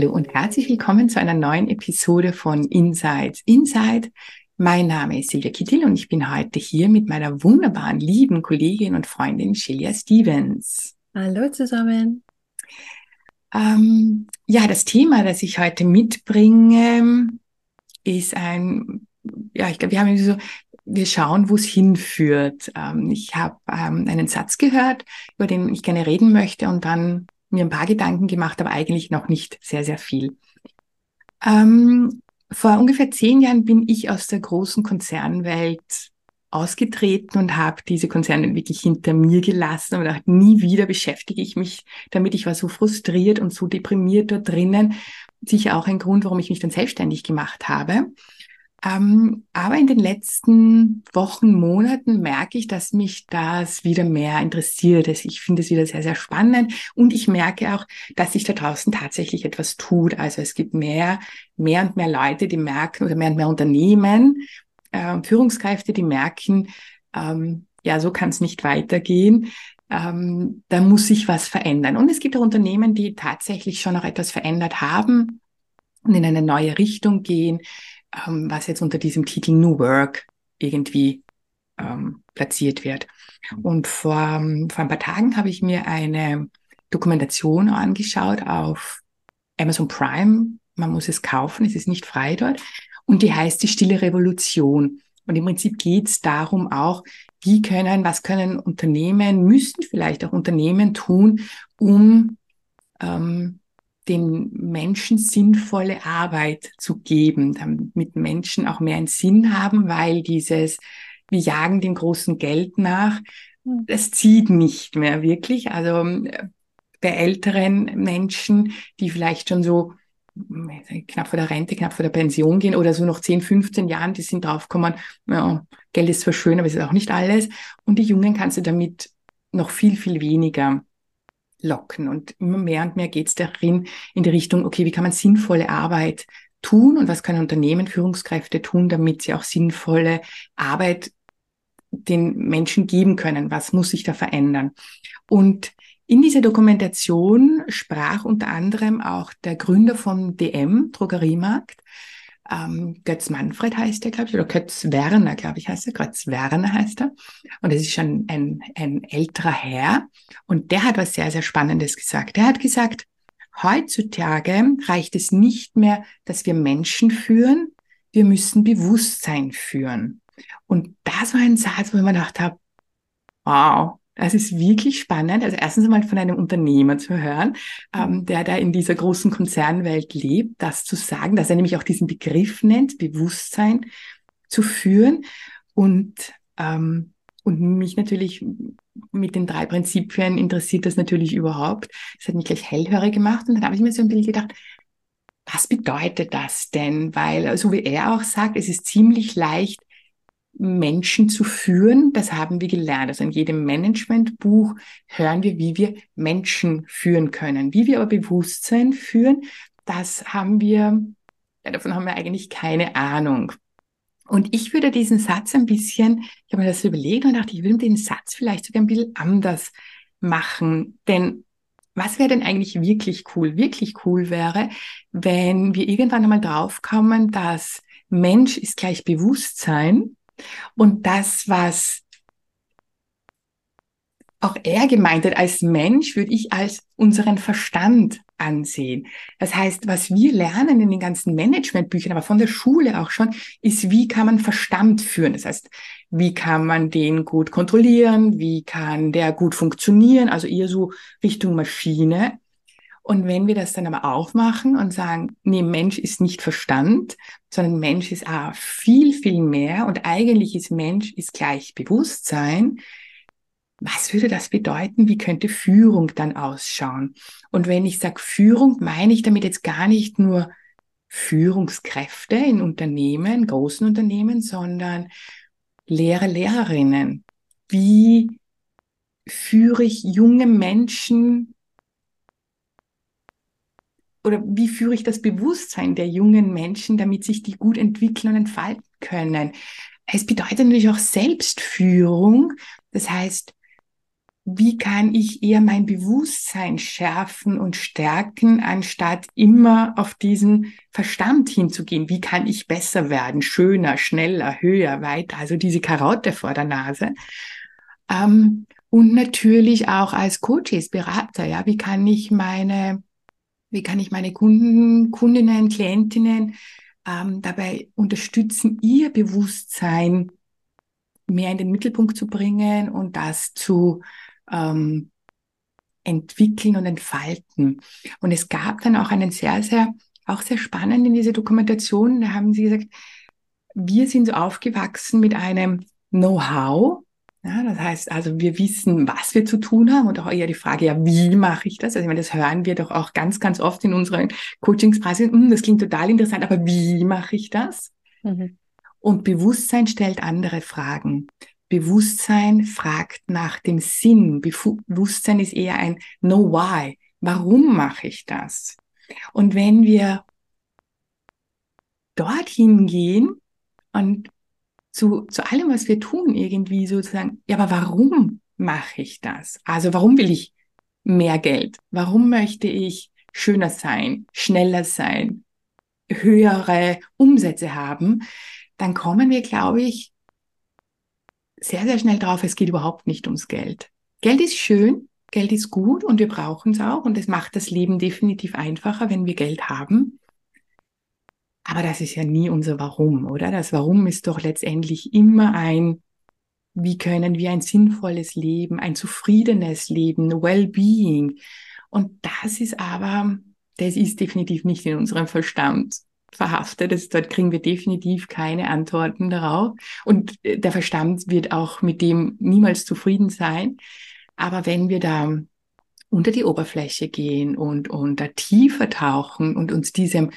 Hallo und herzlich willkommen zu einer neuen Episode von Insights Inside. Mein Name ist Silvia Kittil und ich bin heute hier mit meiner wunderbaren, lieben Kollegin und Freundin Shelia Stevens. Hallo zusammen. Ähm, ja, das Thema, das ich heute mitbringe, ist ein, ja, ich glaube, wir haben so, wir schauen, wo es hinführt. Ähm, ich habe ähm, einen Satz gehört, über den ich gerne reden möchte und dann mir ein paar Gedanken gemacht, aber eigentlich noch nicht sehr, sehr viel. Ähm, vor ungefähr zehn Jahren bin ich aus der großen Konzernwelt ausgetreten und habe diese Konzerne wirklich hinter mir gelassen und dachte, nie wieder beschäftige ich mich damit. Ich war so frustriert und so deprimiert dort drinnen. Sicher auch ein Grund, warum ich mich dann selbstständig gemacht habe. Ähm, aber in den letzten Wochen, Monaten merke ich, dass mich das wieder mehr interessiert. Ich finde es wieder sehr, sehr spannend und ich merke auch, dass sich da draußen tatsächlich etwas tut. Also es gibt mehr, mehr und mehr Leute, die merken oder mehr und mehr Unternehmen, äh, Führungskräfte, die merken, ähm, ja, so kann es nicht weitergehen. Ähm, da muss sich was verändern. Und es gibt auch Unternehmen, die tatsächlich schon noch etwas verändert haben und in eine neue Richtung gehen ähm, was jetzt unter diesem Titel New Work irgendwie ähm, platziert wird. Und vor, ähm, vor ein paar Tagen habe ich mir eine Dokumentation angeschaut auf Amazon Prime. Man muss es kaufen, es ist nicht frei dort. Und die heißt die Stille Revolution. Und im Prinzip geht es darum auch, wie können, was können Unternehmen, müssten vielleicht auch Unternehmen tun, um ähm, den Menschen sinnvolle Arbeit zu geben, damit Menschen auch mehr einen Sinn haben, weil dieses, wir jagen dem großen Geld nach, hm. das zieht nicht mehr wirklich. Also bei älteren Menschen, die vielleicht schon so äh, knapp vor der Rente, knapp vor der Pension gehen oder so noch 10, 15 Jahren, die sind draufgekommen, ja, Geld ist zwar schön, aber es ist auch nicht alles. Und die Jungen kannst du damit noch viel, viel weniger locken. Und immer mehr und mehr geht es darin in die Richtung, okay, wie kann man sinnvolle Arbeit tun und was können Unternehmen, Führungskräfte tun, damit sie auch sinnvolle Arbeit den Menschen geben können? Was muss sich da verändern? Und in dieser Dokumentation sprach unter anderem auch der Gründer vom DM, Drogeriemarkt, ähm, Götz Manfred heißt er, glaube ich, oder Götz Werner, glaube ich, heißt er. Götz Werner heißt er. Und es ist schon ein, ein älterer Herr. Und der hat was sehr, sehr Spannendes gesagt. Der hat gesagt, heutzutage reicht es nicht mehr, dass wir Menschen führen, wir müssen Bewusstsein führen. Und das war ein Satz, wo ich mir gedacht habe, wow, das ist wirklich spannend. Also erstens einmal von einem Unternehmer zu hören, ähm, der da in dieser großen Konzernwelt lebt, das zu sagen, dass er nämlich auch diesen Begriff nennt, Bewusstsein zu führen und ähm, und mich natürlich mit den drei Prinzipien interessiert das natürlich überhaupt. Das hat mich gleich hellhörig gemacht und dann habe ich mir so ein bisschen gedacht, was bedeutet das denn? Weil, so wie er auch sagt, es ist ziemlich leicht, Menschen zu führen. Das haben wir gelernt. Also in jedem Managementbuch hören wir, wie wir Menschen führen können. Wie wir aber Bewusstsein führen, das haben wir, ja, davon haben wir eigentlich keine Ahnung. Und ich würde diesen Satz ein bisschen, ich habe mir das überlegt und dachte, ich würde den Satz vielleicht sogar ein bisschen anders machen. Denn was wäre denn eigentlich wirklich cool? Wirklich cool wäre, wenn wir irgendwann einmal draufkommen, dass Mensch ist gleich Bewusstsein und das, was auch er gemeint hat als Mensch, würde ich als unseren Verstand ansehen. Das heißt, was wir lernen in den ganzen Managementbüchern, aber von der Schule auch schon, ist, wie kann man Verstand führen? Das heißt, wie kann man den gut kontrollieren? Wie kann der gut funktionieren? Also eher so Richtung Maschine. Und wenn wir das dann aber aufmachen und sagen, nee, Mensch ist nicht Verstand, sondern Mensch ist ah, viel, viel mehr und eigentlich ist Mensch ist gleich Bewusstsein, was würde das bedeuten? Wie könnte Führung dann ausschauen? Und wenn ich sage Führung, meine ich damit jetzt gar nicht nur Führungskräfte in Unternehmen, großen Unternehmen, sondern Lehrer, Lehrerinnen. Wie führe ich junge Menschen oder wie führe ich das Bewusstsein der jungen Menschen, damit sich die gut entwickeln und entfalten können? Es bedeutet natürlich auch Selbstführung. Das heißt, wie kann ich eher mein Bewusstsein schärfen und stärken, anstatt immer auf diesen Verstand hinzugehen? Wie kann ich besser werden, schöner, schneller, höher, weiter? Also diese Karotte vor der Nase. Ähm, und natürlich auch als Coaches, Berater, ja, wie kann ich meine, wie kann ich meine Kunden, Kundinnen, Klientinnen ähm, dabei unterstützen, ihr Bewusstsein mehr in den Mittelpunkt zu bringen und das zu ähm, entwickeln und entfalten. Und es gab dann auch einen sehr, sehr, auch sehr spannend in dieser Dokumentation, da haben sie gesagt, wir sind so aufgewachsen mit einem Know-how, ja, das heißt also, wir wissen, was wir zu tun haben und auch eher die Frage, ja, wie mache ich das? Also ich meine, das hören wir doch auch ganz, ganz oft in unseren Coachingspreisen. Hm, das klingt total interessant, aber wie mache ich das? Mhm. Und Bewusstsein stellt andere Fragen. Bewusstsein fragt nach dem Sinn. Bewusstsein ist eher ein Know Why. Warum mache ich das? Und wenn wir dorthin gehen und zu, zu allem, was wir tun, irgendwie sozusagen, ja, aber warum mache ich das? Also warum will ich mehr Geld? Warum möchte ich schöner sein, schneller sein, höhere Umsätze haben? Dann kommen wir, glaube ich, sehr, sehr schnell drauf, es geht überhaupt nicht ums Geld. Geld ist schön, Geld ist gut und wir brauchen es auch und es macht das Leben definitiv einfacher, wenn wir Geld haben. Aber das ist ja nie unser Warum, oder? Das Warum ist doch letztendlich immer ein, wie können wir ein sinnvolles Leben, ein zufriedenes Leben, Well-being. Und das ist aber, das ist definitiv nicht in unserem Verstand verhaftet. Das, dort kriegen wir definitiv keine Antworten darauf. Und äh, der Verstand wird auch mit dem niemals zufrieden sein. Aber wenn wir da unter die Oberfläche gehen und, und da tiefer tauchen und uns diesem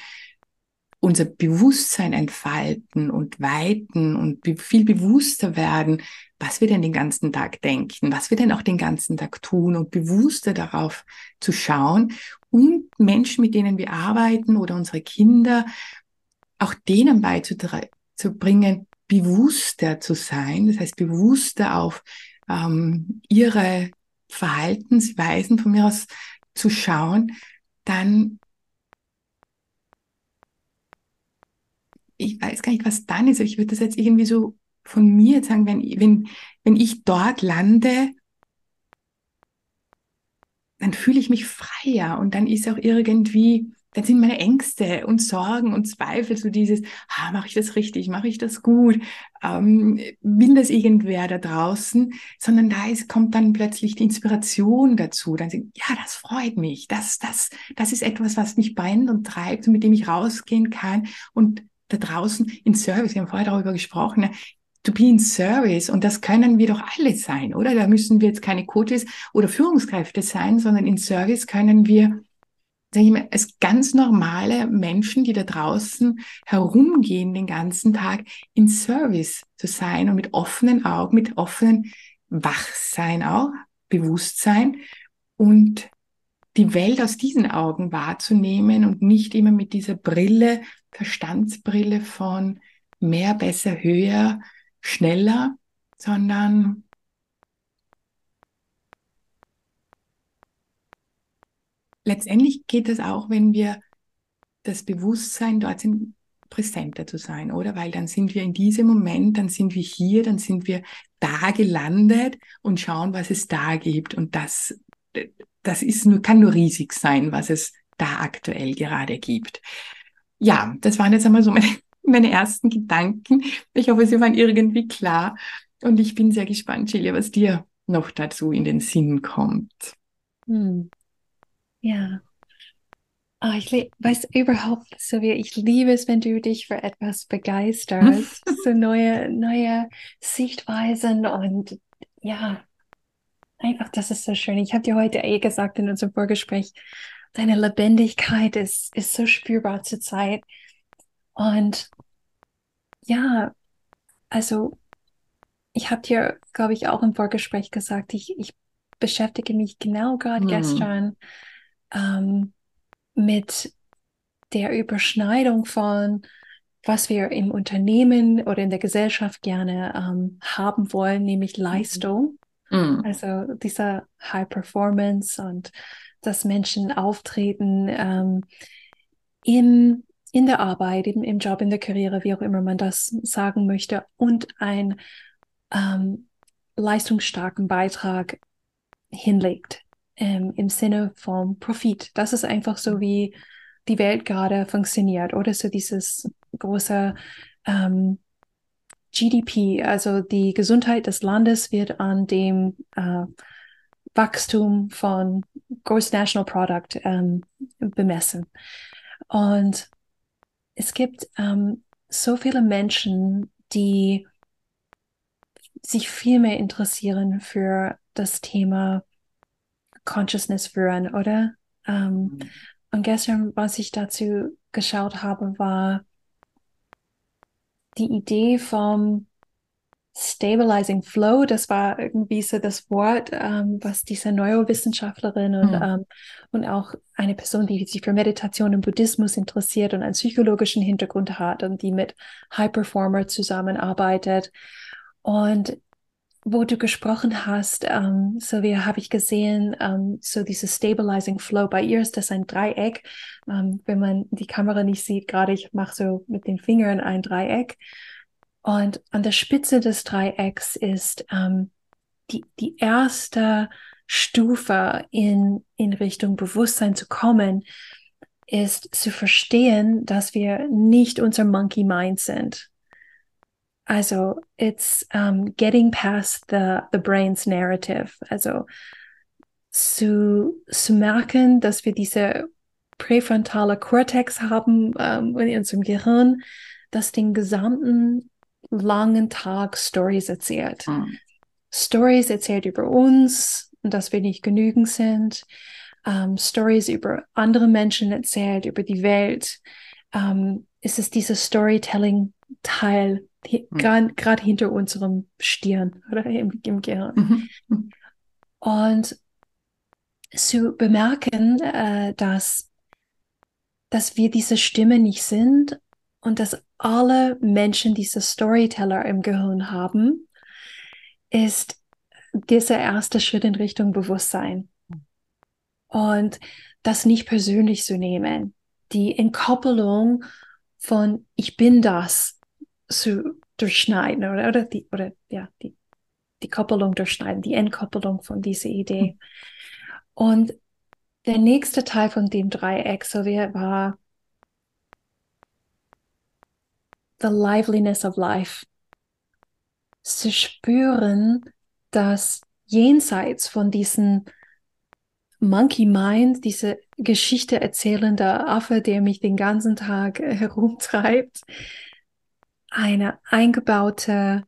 unser Bewusstsein entfalten und weiten und viel bewusster werden, was wir denn den ganzen Tag denken, was wir denn auch den ganzen Tag tun und bewusster darauf zu schauen und Menschen, mit denen wir arbeiten oder unsere Kinder, auch denen beizubringen, bewusster zu sein, das heißt bewusster auf ähm, ihre Verhaltensweisen von mir aus zu schauen, dann ich weiß gar nicht, was dann ist, aber ich würde das jetzt irgendwie so von mir jetzt sagen, wenn, wenn, wenn ich dort lande, dann fühle ich mich freier und dann ist auch irgendwie, dann sind meine Ängste und Sorgen und Zweifel so dieses, ah, mache ich das richtig, mache ich das gut, ähm, will das irgendwer da draußen, sondern da ist, kommt dann plötzlich die Inspiration dazu. Dann sind, ja, das freut mich, das, das, das ist etwas, was mich brennt und treibt und mit dem ich rausgehen kann. Und da draußen in Service, wir haben vorher darüber gesprochen, ne? to be in service. Und das können wir doch alle sein, oder? Da müssen wir jetzt keine Coaches oder Führungskräfte sein, sondern in Service können wir, sage ich mal, als ganz normale Menschen, die da draußen herumgehen den ganzen Tag, in Service zu sein und mit offenen Augen, mit offenen Wachsein auch, Bewusstsein und die Welt aus diesen Augen wahrzunehmen und nicht immer mit dieser Brille Verstandsbrille von mehr, besser, höher, schneller, sondern letztendlich geht es auch, wenn wir das Bewusstsein dort sind, präsenter zu sein, oder? Weil dann sind wir in diesem Moment, dann sind wir hier, dann sind wir da gelandet und schauen, was es da gibt. Und das, das ist nur, kann nur riesig sein, was es da aktuell gerade gibt ja, das waren jetzt einmal so meine, meine ersten Gedanken. Ich hoffe, sie waren irgendwie klar. Und ich bin sehr gespannt, Julia, was dir noch dazu in den Sinn kommt. Hm. Ja. Oh, ich weiß überhaupt wie ich liebe es, wenn du dich für etwas begeisterst, so neue, neue Sichtweisen und ja, einfach, das ist so schön. Ich habe dir heute eh gesagt in unserem Vorgespräch, deine Lebendigkeit ist, ist so spürbar zur Zeit. Und ja, also ich habe dir, glaube ich, auch im Vorgespräch gesagt, ich, ich beschäftige mich genau gerade mhm. gestern ähm, mit der Überschneidung von was wir im Unternehmen oder in der Gesellschaft gerne ähm, haben wollen, nämlich mhm. Leistung. Mhm. Also dieser High Performance und dass Menschen auftreten ähm, im, in der Arbeit, im, im Job, in der Karriere, wie auch immer man das sagen möchte, und ein ähm, leistungsstarken Beitrag hinlegt ähm, im Sinne vom Profit. Das ist einfach so, wie die Welt gerade funktioniert, oder so dieses große ähm, GDP, also die Gesundheit des Landes wird an dem äh, Wachstum von Gross National Product ähm, bemessen. Und es gibt ähm, so viele Menschen, die sich viel mehr interessieren für das Thema Consciousness führen, oder? Ähm, mhm. Und gestern, was ich dazu geschaut habe, war die Idee vom Stabilizing Flow, das war irgendwie so das Wort, ähm, was diese Neurowissenschaftlerin und, mhm. ähm, und auch eine Person, die sich für Meditation und Buddhismus interessiert und einen psychologischen Hintergrund hat und die mit High Performer zusammenarbeitet. Und wo du gesprochen hast, ähm, so wie habe ich gesehen, ähm, so dieses Stabilizing Flow. Bei ihr ist das ein Dreieck. Ähm, wenn man die Kamera nicht sieht, gerade ich mache so mit den Fingern ein Dreieck. Und an der Spitze des Dreiecks ist ähm, die, die erste Stufe in, in Richtung Bewusstsein zu kommen, ist zu verstehen, dass wir nicht unser Monkey Mind sind. Also it's um, getting past the, the brain's narrative. Also zu, zu merken, dass wir diese präfrontale Cortex haben ähm, in unserem Gehirn, das den gesamten langen Tag Stories erzählt. Mhm. Stories erzählt über uns und dass wir nicht genügend sind. Ähm, Stories über andere Menschen erzählt, über die Welt. Ähm, es ist dieses Storytelling-Teil mhm. gerade hinter unserem Stirn oder im, im Gehirn. Mhm. Und zu bemerken, äh, dass, dass wir diese Stimme nicht sind und dass alle Menschen diese Storyteller im Gehirn haben, ist dieser erste Schritt in Richtung Bewusstsein. Und das nicht persönlich zu nehmen, die Entkoppelung von ich bin das zu durchschneiden oder, oder die, oder ja, die, die Koppelung durchschneiden, die Entkoppelung von dieser Idee. Hm. Und der nächste Teil von dem Dreieck so wie war the liveliness of life. Zu spüren, dass jenseits von diesem Monkey Mind, diese Geschichte erzählende Affe, der mich den ganzen Tag herumtreibt, eine eingebaute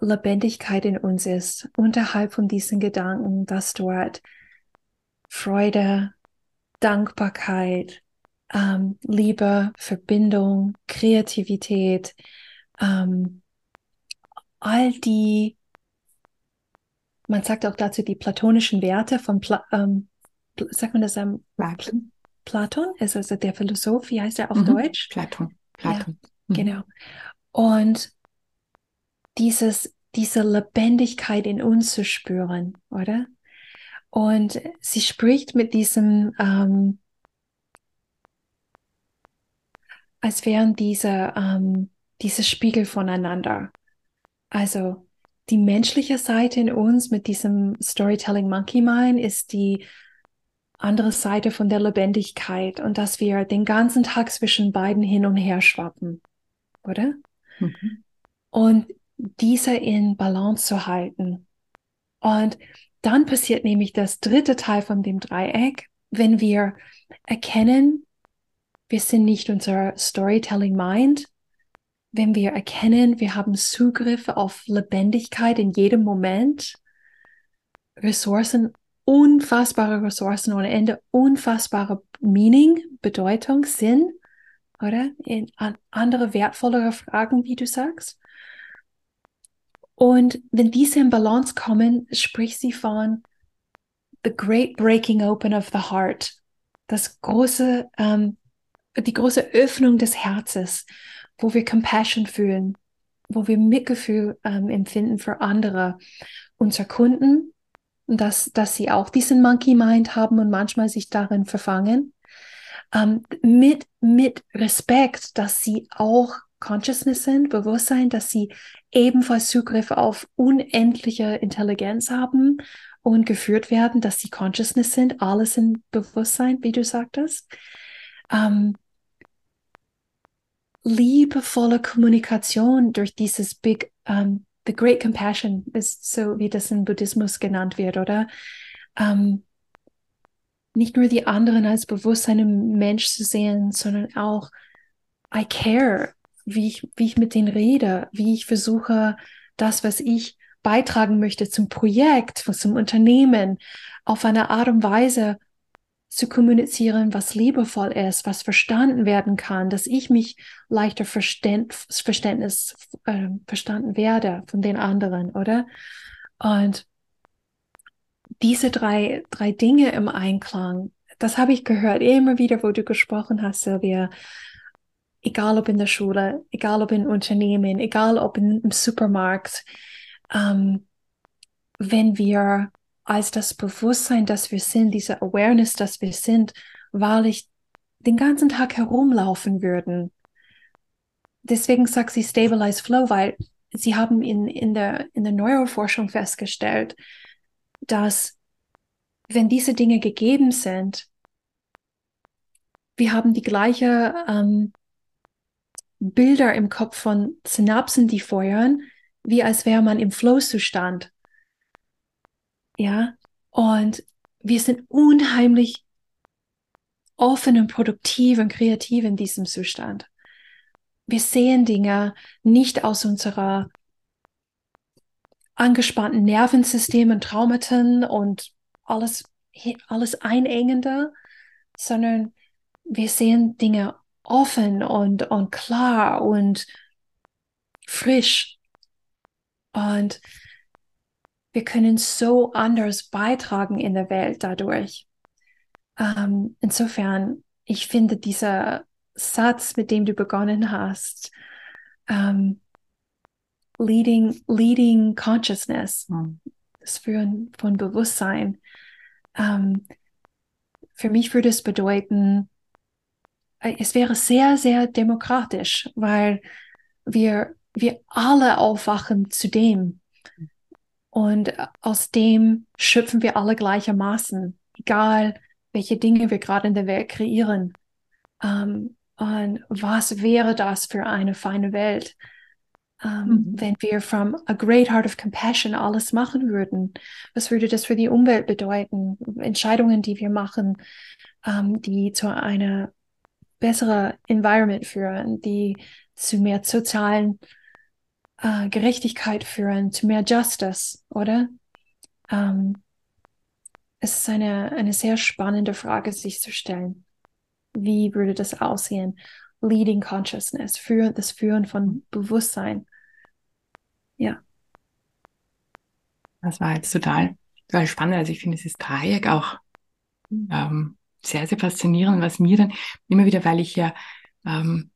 Lebendigkeit in uns ist, unterhalb von diesen Gedanken, dass dort Freude, Dankbarkeit, ähm, Liebe, Verbindung, Kreativität, ähm, all die, man sagt auch dazu die platonischen Werte von, Pla ähm, sagt man das am Platon? Platon ist also der Philosoph, wie heißt er auf mhm. Deutsch? Platon. Platon. Ja, mhm. Genau. Und dieses, diese Lebendigkeit in uns zu spüren, oder? Und sie spricht mit diesem, ähm, als wären diese, ähm, diese Spiegel voneinander. Also die menschliche Seite in uns mit diesem Storytelling Monkey Mind ist die andere Seite von der Lebendigkeit und dass wir den ganzen Tag zwischen beiden hin und her schwappen, oder? Mhm. Und diese in Balance zu halten. Und dann passiert nämlich das dritte Teil von dem Dreieck, wenn wir erkennen, wir sind nicht unser Storytelling Mind, wenn wir erkennen, wir haben Zugriff auf Lebendigkeit in jedem Moment, Ressourcen, unfassbare Ressourcen ohne Ende, unfassbare Meaning, Bedeutung, Sinn, oder? In an andere wertvollere Fragen, wie du sagst. Und wenn diese in Balance kommen, spricht sie von the great breaking open of the heart, das große, ähm, die große Öffnung des Herzens, wo wir Compassion fühlen, wo wir Mitgefühl ähm, empfinden für andere, unsere Kunden, dass, dass sie auch diesen Monkey Mind haben und manchmal sich darin verfangen, ähm, mit, mit Respekt, dass sie auch Consciousness sind, Bewusstsein, dass sie ebenfalls Zugriff auf unendliche Intelligenz haben und geführt werden, dass sie Consciousness sind, alles in Bewusstsein, wie du sagtest. Ähm, liebevolle Kommunikation durch dieses Big, um, ähm, the Great Compassion ist so, wie das im Buddhismus genannt wird, oder? Ähm, nicht nur die anderen als Bewusstsein im Mensch zu sehen, sondern auch I care, wie ich, wie ich mit denen rede, wie ich versuche, das, was ich beitragen möchte zum Projekt, zum Unternehmen, auf eine Art und Weise zu kommunizieren, was liebevoll ist, was verstanden werden kann, dass ich mich leichter Verständ, Verständnis äh, verstanden werde von den anderen, oder? Und diese drei, drei Dinge im Einklang, das habe ich gehört immer wieder, wo du gesprochen hast, Silvia. Egal ob in der Schule, egal ob in Unternehmen, egal ob in, im Supermarkt, ähm, wenn wir als das Bewusstsein, dass wir sind, diese Awareness, dass wir sind, wahrlich den ganzen Tag herumlaufen würden. Deswegen sagt sie Stabilize Flow, weil sie haben in, in, der, in der Neuroforschung festgestellt, dass wenn diese Dinge gegeben sind, wir haben die gleiche ähm, Bilder im Kopf von Synapsen, die feuern, wie als wäre man im Flow-Zustand. Ja, und wir sind unheimlich offen und produktiv und kreativ in diesem Zustand. Wir sehen Dinge nicht aus unserer angespannten Nervensystem und Traumata und alles, alles einengende, sondern wir sehen Dinge offen und, und klar und frisch. Und wir können so anders beitragen in der Welt dadurch. Ähm, insofern, ich finde dieser Satz, mit dem du begonnen hast, ähm, leading, leading consciousness, mhm. das Führen von Bewusstsein. Ähm, für mich würde es bedeuten, äh, es wäre sehr, sehr demokratisch, weil wir, wir alle aufwachen zu dem, und aus dem schöpfen wir alle gleichermaßen, egal welche Dinge wir gerade in der Welt kreieren. Ähm, und was wäre das für eine feine Welt, ähm, mhm. wenn wir from a great heart of compassion alles machen würden? Was würde das für die Umwelt bedeuten? Entscheidungen, die wir machen, ähm, die zu einer besseren Environment führen, die zu mehr sozialen äh, Gerechtigkeit führen, zu mehr Justice, oder? Ähm, es ist eine, eine sehr spannende Frage, sich zu stellen. Wie würde das aussehen? Leading Consciousness, für, das Führen von Bewusstsein. Ja. Das war jetzt total, total spannend. Also ich finde dieses Dreieck auch ähm, sehr, sehr faszinierend, was mir dann immer wieder, weil ich ja ähm,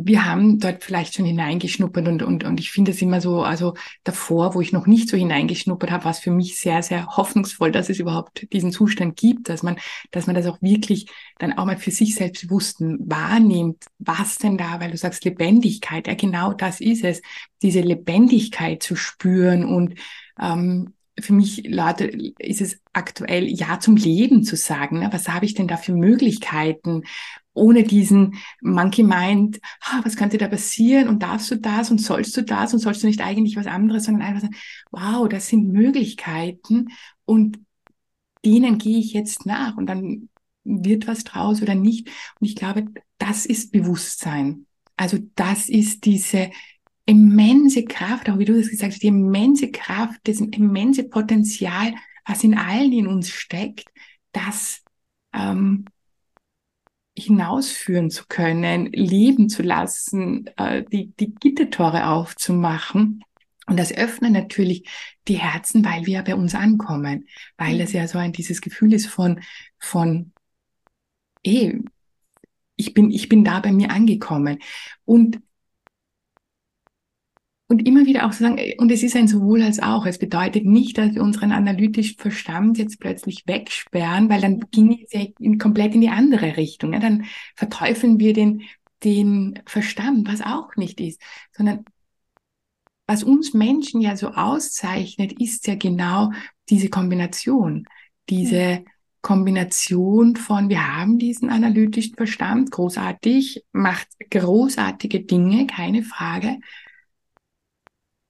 wir haben dort vielleicht schon hineingeschnuppert und, und, und ich finde es immer so, also davor, wo ich noch nicht so hineingeschnuppert habe, war es für mich sehr, sehr hoffnungsvoll, dass es überhaupt diesen Zustand gibt, dass man, dass man das auch wirklich dann auch mal für sich selbstbewussten wahrnimmt, was denn da, weil du sagst Lebendigkeit, ja genau das ist es, diese Lebendigkeit zu spüren und ähm, für mich Leute, ist es aktuell Ja zum Leben zu sagen. Ne? Was habe ich denn da für Möglichkeiten? Ohne diesen Monkey Mind, ah, was könnte da passieren und darfst du das und sollst du das und sollst du nicht eigentlich was anderes, sondern einfach sagen, wow, das sind Möglichkeiten und denen gehe ich jetzt nach und dann wird was draus oder nicht. Und ich glaube, das ist Bewusstsein. Also das ist diese immense Kraft, auch wie du das gesagt hast, die immense Kraft, das immense Potenzial, was in allen in uns steckt, das ähm, hinausführen zu können, leben zu lassen, äh, die, die Gittertore aufzumachen. Und das öffnet natürlich die Herzen, weil wir bei uns ankommen, weil mhm. das ja so ein dieses Gefühl ist von, von, eh, ich bin, ich bin da bei mir angekommen. Und und immer wieder auch zu sagen, und es ist ein sowohl als auch. Es bedeutet nicht, dass wir unseren analytischen Verstand jetzt plötzlich wegsperren, weil dann ging es ja in, komplett in die andere Richtung. Ja? Dann verteufeln wir den, den Verstand, was auch nicht ist, sondern was uns Menschen ja so auszeichnet, ist ja genau diese Kombination, diese ja. Kombination von, wir haben diesen analytischen Verstand, großartig, macht großartige Dinge, keine Frage,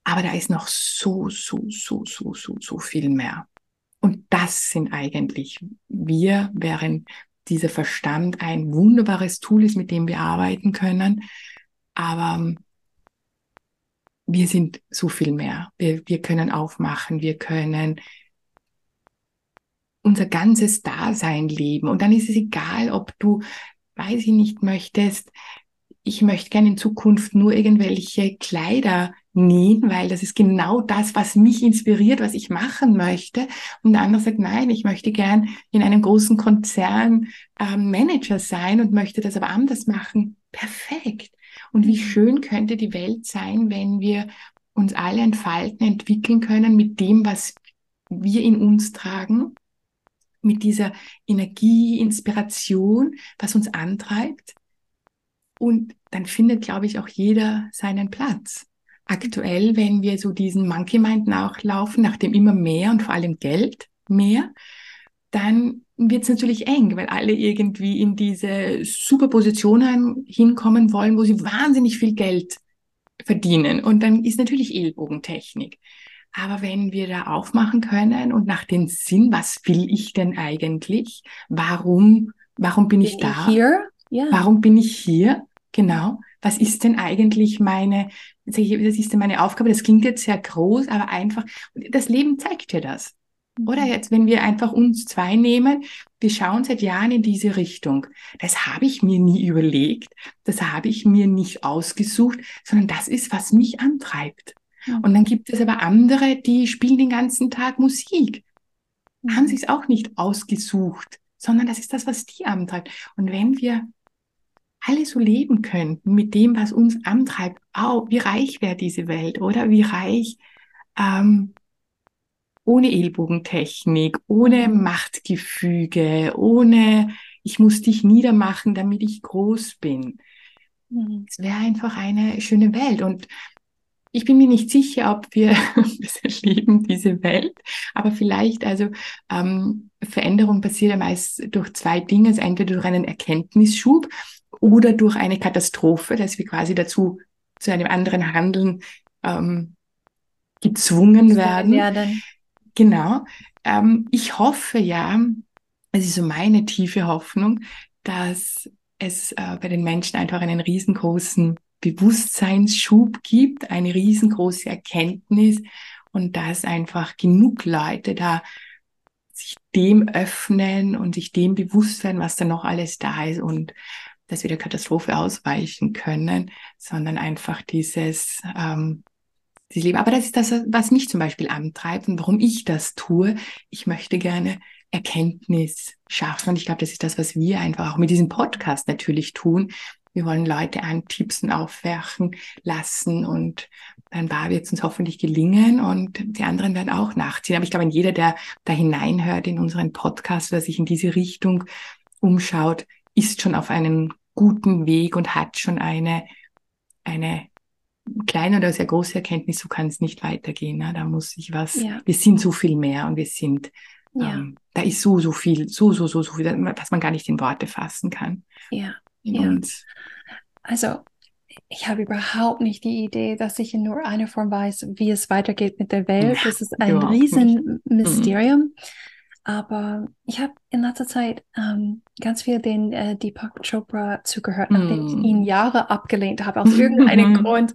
aber da ist noch so, so, so, so, so, so viel mehr. Und das sind eigentlich wir, während dieser Verstand ein wunderbares Tool ist, mit dem wir arbeiten können. Aber ähm, wir sind so viel mehr. Wir, wir können aufmachen, wir können unser ganzes Dasein leben. Und dann ist es egal, ob du, weiß ich nicht, möchtest, ich möchte gerne in Zukunft nur irgendwelche Kleider nähen, weil das ist genau das, was mich inspiriert, was ich machen möchte. Und der andere sagt, nein, ich möchte gern in einem großen Konzern ähm, Manager sein und möchte das aber anders machen. Perfekt. Und wie mhm. schön könnte die Welt sein, wenn wir uns alle entfalten, entwickeln können mit dem, was wir in uns tragen, mit dieser Energie, Inspiration, was uns antreibt. Und dann findet, glaube ich, auch jeder seinen Platz aktuell, wenn wir so diesen Monkey Mind nachlaufen, nach dem immer mehr und vor allem Geld mehr, dann wird es natürlich eng, weil alle irgendwie in diese Superpositionen hinkommen wollen, wo sie wahnsinnig viel Geld verdienen. Und dann ist natürlich Ellbogentechnik. Aber wenn wir da aufmachen können und nach dem Sinn, was will ich denn eigentlich? Warum, warum bin, bin ich da? Hier? Yeah. Warum bin ich hier? Genau was ist denn eigentlich meine, das ist denn meine Aufgabe? Das klingt jetzt sehr groß, aber einfach, das Leben zeigt dir das. Oder mhm. jetzt, wenn wir einfach uns zwei nehmen, wir schauen seit Jahren in diese Richtung. Das habe ich mir nie überlegt, das habe ich mir nicht ausgesucht, sondern das ist, was mich antreibt. Mhm. Und dann gibt es aber andere, die spielen den ganzen Tag Musik, haben mhm. sich es auch nicht ausgesucht, sondern das ist das, was die antreibt. Und wenn wir alle so leben könnten mit dem, was uns antreibt, oh, wie reich wäre diese Welt, oder? Wie reich ähm, ohne Ellbogentechnik, ohne. Machtgefüge, ohne ich muss dich niedermachen, damit ich groß bin. Mhm. Es wäre einfach eine schöne Welt. Und ich bin mir nicht sicher, ob wir das erleben, diese Welt, aber vielleicht, also ähm, Veränderung passiert ja meist durch zwei Dinge. Also entweder durch einen Erkenntnisschub oder durch eine Katastrophe, dass wir quasi dazu zu einem anderen Handeln ähm, gezwungen werden. werden. Genau. Ähm, ich hoffe ja, es ist so meine tiefe Hoffnung, dass es äh, bei den Menschen einfach einen riesengroßen Bewusstseinsschub gibt, eine riesengroße Erkenntnis und dass einfach genug Leute da sich dem öffnen und sich dem bewusst werden, was da noch alles da ist und dass wir der Katastrophe ausweichen können, sondern einfach dieses, ähm, dieses Leben. Aber das ist das, was mich zum Beispiel antreibt und warum ich das tue. Ich möchte gerne Erkenntnis schaffen. Und ich glaube, das ist das, was wir einfach auch mit diesem Podcast natürlich tun. Wir wollen Leute antipsen, aufwerfen lassen und dann war wird es uns hoffentlich gelingen und die anderen werden auch nachziehen. Aber ich glaube, jeder, der da hineinhört in unseren Podcast oder sich in diese Richtung umschaut, ist schon auf einem guten Weg und hat schon eine, eine kleine oder sehr große Erkenntnis, so kann es nicht weitergehen. Ne? Da muss sich was, ja. wir sind so viel mehr und wir sind, ja. ähm, da ist so, so viel, so, so, so, so viel, dass man gar nicht in Worte fassen kann. Ja. ja. Also, ich habe überhaupt nicht die Idee, dass ich in nur einer Form weiß, wie es weitergeht mit der Welt. Das ist ein Riesenmysterium. Mhm. Aber ich habe in letzter Zeit ähm, ganz viel den äh, Deepak Chopra zugehört, nachdem mm. ich ihn Jahre abgelehnt habe, aus irgendeinem Grund.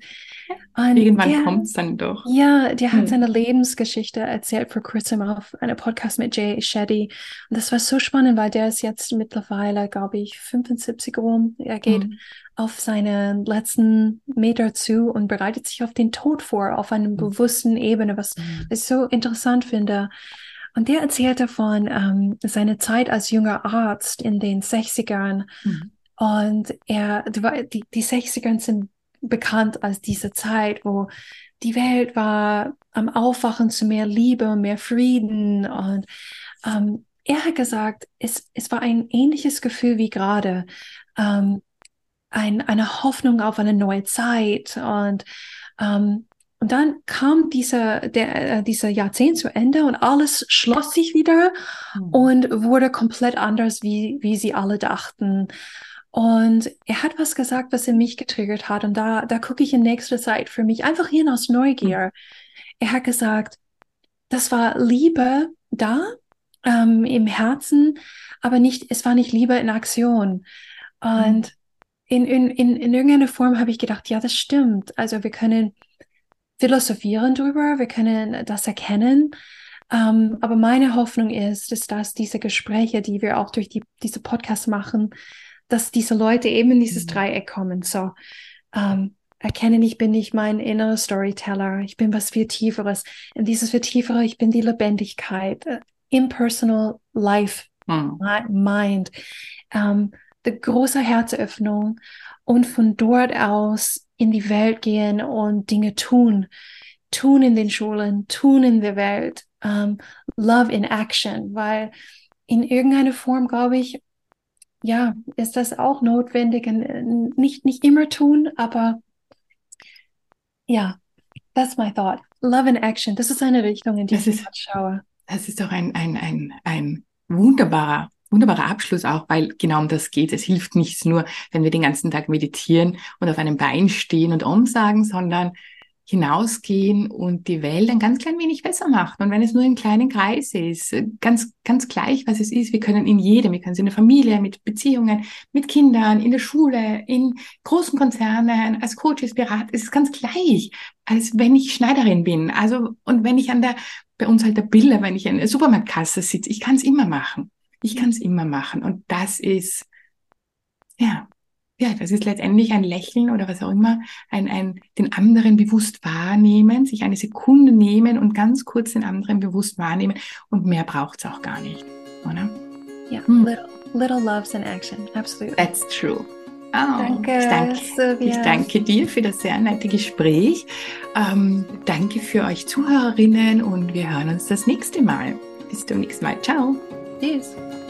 Und Irgendwann kommt es dann doch. Ja, der hat mm. seine Lebensgeschichte erzählt vor kurzem auf einem Podcast mit Jay Shetty. Und das war so spannend, weil der ist jetzt mittlerweile, glaube ich, 75 rum. Er geht mm. auf seine letzten Meter zu und bereitet sich auf den Tod vor, auf einer bewussten Ebene, was ich so interessant finde. Und der erzählte von ähm, seiner Zeit als junger Arzt in den 60ern. Mhm. Und er, die, die 60ern sind bekannt als diese Zeit, wo die Welt war am Aufwachen zu mehr Liebe und mehr Frieden. Und ähm, er hat gesagt, es, es war ein ähnliches Gefühl wie gerade. Ähm, ein, eine Hoffnung auf eine neue Zeit. Und ähm, und dann kam dieser, der, äh, dieser Jahrzehnt zu Ende und alles schloss sich wieder mhm. und wurde komplett anders, wie, wie sie alle dachten. Und er hat was gesagt, was in mich getriggert hat. Und da, da gucke ich in nächster Zeit für mich einfach hin aus Neugier. Mhm. Er hat gesagt, das war Liebe da ähm, im Herzen, aber nicht, es war nicht Liebe in Aktion. Und mhm. in, in, in, in irgendeiner Form habe ich gedacht, ja, das stimmt. Also wir können philosophieren drüber, wir können das erkennen. Ähm, aber meine Hoffnung ist, ist, dass diese Gespräche, die wir auch durch die, diese Podcasts machen, dass diese Leute eben in dieses mhm. Dreieck kommen. So, ähm, erkennen, ich bin nicht mein innerer Storyteller, ich bin was viel Tieferes. Und dieses viel Tiefere, ich bin die Lebendigkeit, uh, impersonal life, mhm. mind, ähm, die große Herzöffnung und von dort aus in die Welt gehen und Dinge tun. Tun in den Schulen, tun in der Welt. Um, ähm, love in Action, weil in irgendeiner Form, glaube ich, ja, ist das auch notwendig. Äh, nicht, nicht immer tun, aber ja, that's my thought. Love in Action, das ist eine Richtung, in die das ich schaue. Das ist doch ein, ein, ein, ein wunderbarer wunderbarer Abschluss auch, weil genau um das geht. Es hilft nicht nur, wenn wir den ganzen Tag meditieren und auf einem Bein stehen und umsagen, sondern hinausgehen und die Welt ein ganz klein wenig besser machen. Und wenn es nur in kleinen Kreis ist, ganz, ganz gleich, was es ist, wir können in jedem, wir können es in der Familie, mit Beziehungen, mit Kindern, in der Schule, in großen Konzernen, als Coaches, Berater, es ist ganz gleich, als wenn ich Schneiderin bin. Also, und wenn ich an der, bei uns halt der Bilder, wenn ich in der Supermarktkasse sitze, ich kann es immer machen. Ich kann es immer machen. Und das ist, ja, ja, das ist letztendlich ein Lächeln oder was auch immer, ein, ein, den anderen bewusst wahrnehmen, sich eine Sekunde nehmen und ganz kurz den anderen bewusst wahrnehmen und mehr braucht es auch gar nicht, oder? Ja, hm. little, little loves in action, absolutely. That's true. Oh, danke, ich danke, ich danke dir für das sehr nette Gespräch. Ähm, danke für euch Zuhörerinnen und wir hören uns das nächste Mal. Bis zum nächsten Mal. Ciao. Cheers.